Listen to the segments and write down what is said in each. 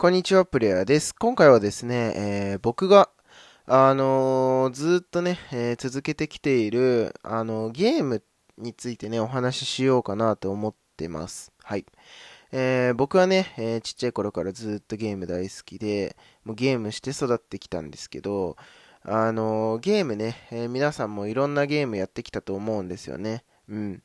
こんにちは、プレイヤーです。今回はですね、えー、僕が、あのー、ずっとね、えー、続けてきている、あのゲームについてね、お話ししようかなと思ってます。はい。え僕はね、えちっちゃい頃からずっとゲーム大好きで、もうゲームして育ってきたんですけど、あのゲームね、え皆さんもいろんなゲームやってきたと思うんですよね。うん。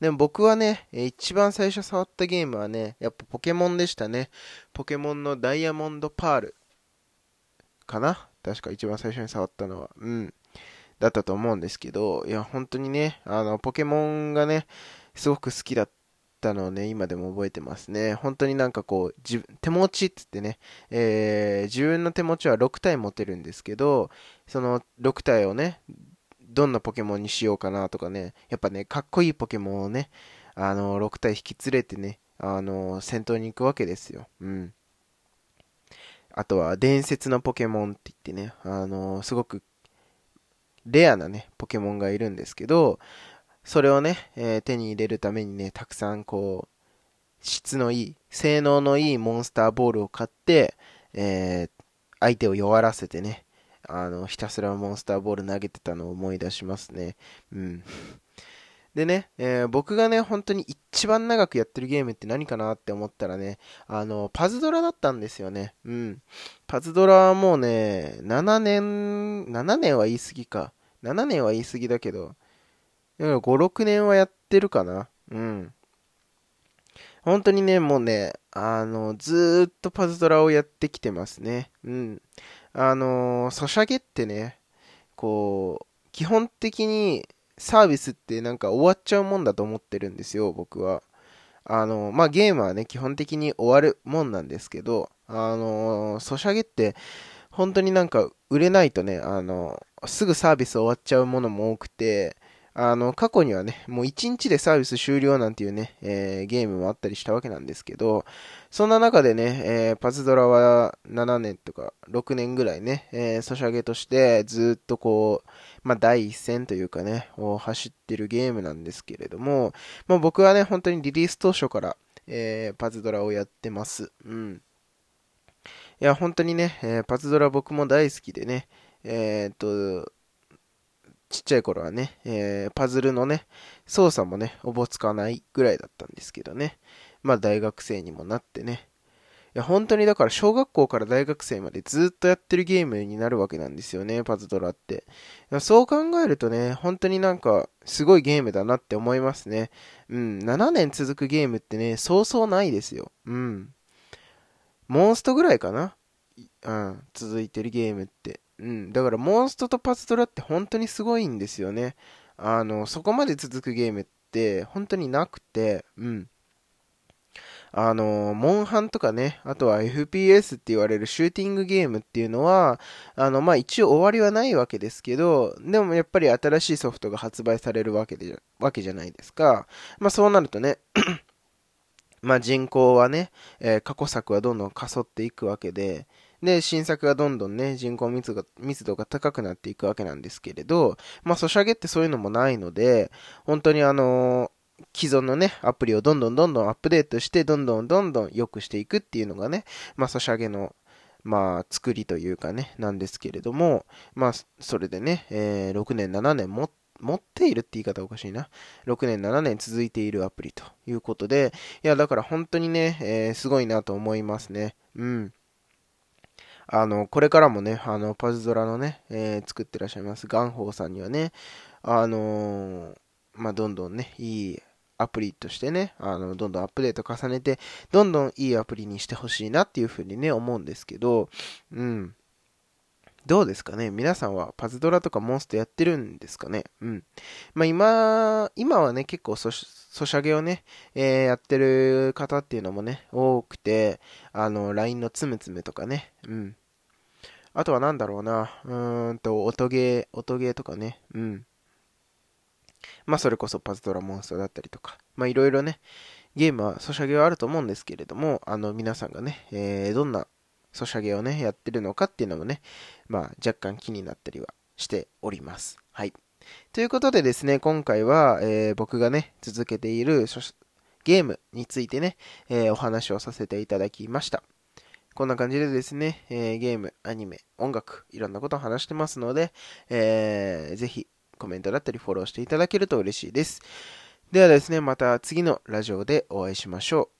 でも僕はね、一番最初触ったゲームはね、やっぱポケモンでしたね。ポケモンのダイヤモンドパールかな？確か一番最初に触ったのは。うん。だったと思うんですけど、いや、本当にね、あの、ポケモンがね、すごく好きだったのをね、今でも覚えてますね。本当になんかこう、自分手持ちって言ってね、えー、自分の手持ちは6体持てるんですけど、その6体をね、どんなポケモンにしようかなとかね、やっぱね、かっこいいポケモンをね、あの、6体引き連れてね、あの、戦闘に行くわけですよ。うん。あとは、伝説のポケモンって言ってね、あの、すごく、レアなね、ポケモンがいるんですけど、それをね、えー、手に入れるためにね、たくさんこう、質のいい、性能のいいモンスターボールを買って、えー、相手を弱らせてね、あの、ひたすらモンスターボール投げてたのを思い出しますね。うん。でね、えー、僕がね、本当に一番長くやってるゲームって何かなって思ったらね、あの、パズドラだったんですよね。うん。パズドラはもうね、7年、7年は言い過ぎか。7年は言い過ぎだけど、5、6年はやってるかな。うん。本当にね、もうね、あの、ずーっとパズドラをやってきてますね。うん。あの、ソシャゲってね、こう、基本的にサービスってなんか終わっちゃうもんだと思ってるんですよ、僕は。あの、まあ、ゲームはね、基本的に終わるもんなんですけど、あの、ソシャゲって、本当になんか売れないとね、あのすぐサービス終わっちゃうものも多くて、あの、過去にはね、もう1日でサービス終了なんていうね、えー、ゲームもあったりしたわけなんですけど、そんな中でね、えー、パズドラは7年とか6年ぐらいね、えー、ソシャゲとしてずっとこう、まあ、第一線というかね、を走ってるゲームなんですけれども、まあ、僕はね、本当にリリース当初から、えー、パズドラをやってます。うん。いや、本当にね、えー、パズドラ僕も大好きでね、えー、っと、ちっちゃい頃はね、えー、パズルのね、操作もね、おぼつかないぐらいだったんですけどね。まあ大学生にもなってね。いや、本当にだから小学校から大学生までずっとやってるゲームになるわけなんですよね、パズドラって。いやそう考えるとね、本当になんかすごいゲームだなって思いますね。うん、7年続くゲームってね、そうそうないですよ。うん。モンストぐらいかなうん、続いてるゲームって。うん、だからモンストとパズドラって本当にすごいんですよね。あの、そこまで続くゲームって本当になくて、うん。あの、モンハンとかね、あとは FPS って言われるシューティングゲームっていうのは、あの、まあ、一応終わりはないわけですけど、でもやっぱり新しいソフトが発売されるわけで、わけじゃないですか。まあ、そうなるとね まあ、人口はね、えー、過去作はどんどんかそっていくわけで、で、新作がどんどんね、人口密度が高くなっていくわけなんですけれど、まあ、ソシャゲってそういうのもないので、本当にあの、既存のね、アプリをどんどんどんどんアップデートして、どんどんどんどん良くしていくっていうのがね、まあ、ソシャゲの、まあ、作りというかね、なんですけれども、まあ、それでね、えー、6年、7年も持っているって言い方おかしいな。6年、7年続いているアプリということで、いや、だから本当にね、えー、すごいなと思いますね。うん。あの、これからもね、あの、パズドラのね、えー、作ってらっしゃいます、ガンホーさんにはね、あのー、まあ、どんどんね、いいアプリとしてね、あの、どんどんアップデート重ねて、どんどんいいアプリにしてほしいなっていうふうにね、思うんですけど、うん。どうですかね？皆さんはパズドラとかモンストやってるんですかね？うん。まあ今、今はね、結構ソシャゲをね、えー、やってる方っていうのもね、多くて、あの、LINE のつむつむとかね、うん。あとはなんだろうな、うーんと、音ゲー、音ゲーとかね、うん。まあそれこそパズドラモンストだったりとか、まあいろいろね、ゲームはソシャゲはあると思うんですけれども、あの皆さんがね、えー、どんなソシャゲをね、やってるのかっていうのもね、まあ若干気になったりはしております。はい。ということでですね、今回は、えー、僕がね、続けているゲームについてね、えー、お話をさせていただきました。こんな感じでですね、えー、ゲーム、アニメ、音楽、いろんなことを話してますので、えー、ぜひコメントだったりフォローしていただけると嬉しいです。ではですね、また次のラジオでお会いしましょう。